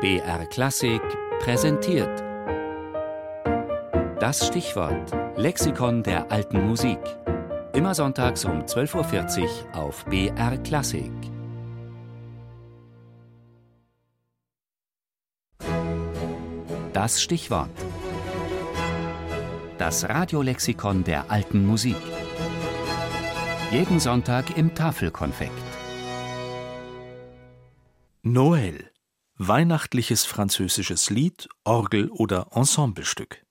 BR Klassik präsentiert. Das Stichwort Lexikon der alten Musik. Immer sonntags um 12.40 Uhr auf BR Klassik. Das Stichwort. Das Radiolexikon der alten Musik. Jeden Sonntag im Tafelkonfekt. Noël. Weihnachtliches französisches Lied, Orgel oder Ensemblestück.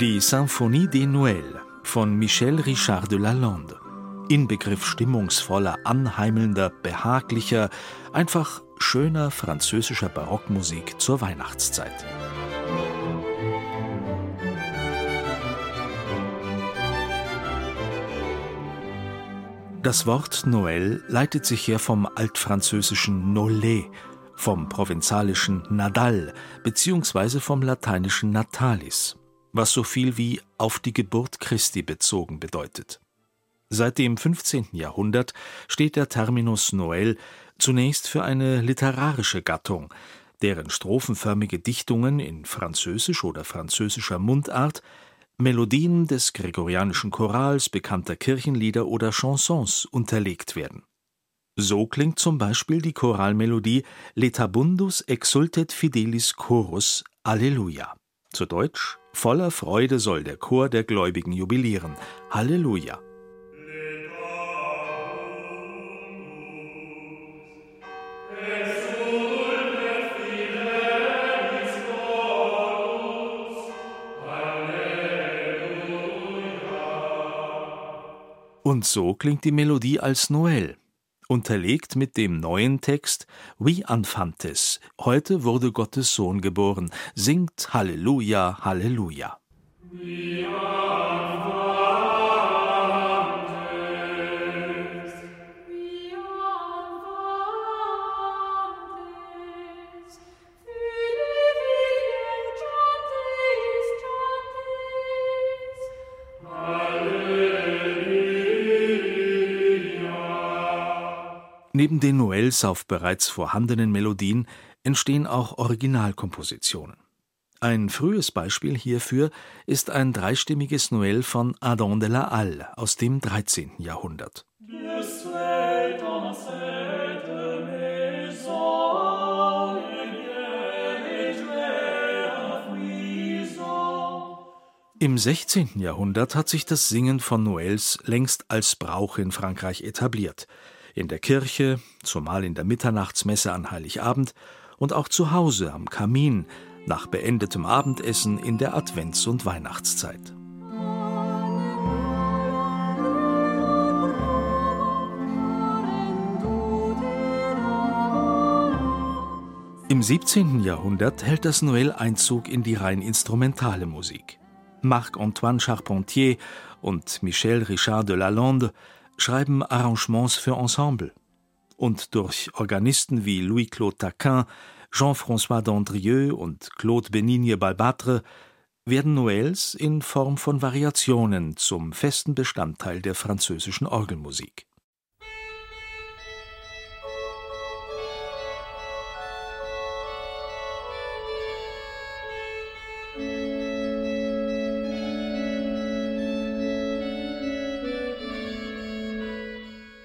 Die Symphonie des Noël von Michel Richard de Lalande. Inbegriff stimmungsvoller, anheimelnder, behaglicher, einfach schöner französischer Barockmusik zur Weihnachtszeit. Das Wort Noël leitet sich her vom altfranzösischen Nollet, vom provenzalischen Nadal bzw. vom lateinischen Natalis, was so viel wie auf die Geburt Christi bezogen bedeutet. Seit dem 15. Jahrhundert steht der Terminus Noël zunächst für eine literarische Gattung, deren strophenförmige Dichtungen in französisch oder französischer Mundart Melodien des gregorianischen Chorals, bekannter Kirchenlieder oder Chansons unterlegt werden. So klingt zum Beispiel die Choralmelodie Letabundus exultet fidelis chorus Alleluia. Zu Deutsch Voller Freude soll der Chor der Gläubigen jubilieren. Halleluja. Und so klingt die Melodie als Noël, unterlegt mit dem neuen Text Wie Anfantes, heute wurde Gottes Sohn geboren, singt Halleluja, Halleluja. Wie Neben den Noëls auf bereits vorhandenen Melodien entstehen auch Originalkompositionen. Ein frühes Beispiel hierfür ist ein dreistimmiges Noël von Adam de la Halle aus dem 13. Jahrhundert. Im 16. Jahrhundert hat sich das Singen von Noëls längst als Brauch in Frankreich etabliert in der Kirche, zumal in der Mitternachtsmesse an Heiligabend und auch zu Hause am Kamin nach beendetem Abendessen in der Advents- und Weihnachtszeit. Im 17. Jahrhundert hält das Noël Einzug in die rein instrumentale Musik. Marc-Antoine Charpentier und Michel Richard de Lalande schreiben Arrangements für Ensemble. Und durch Organisten wie Louis-Claude Taquin, Jean-François d'Andrieux und Claude Benigne Balbatre werden Noëls in Form von Variationen zum festen Bestandteil der französischen Orgelmusik.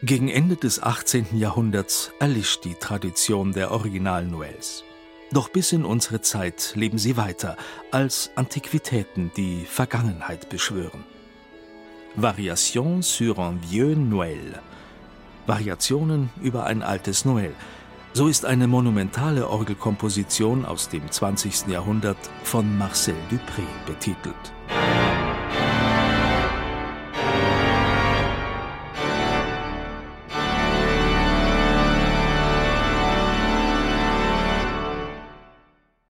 Gegen Ende des 18. Jahrhunderts erlischt die Tradition der Original-Noëls. Doch bis in unsere Zeit leben sie weiter als Antiquitäten, die Vergangenheit beschwören. Variation sur un vieux Noël. Variationen über ein altes Noël. So ist eine monumentale Orgelkomposition aus dem 20. Jahrhundert von Marcel Dupré betitelt.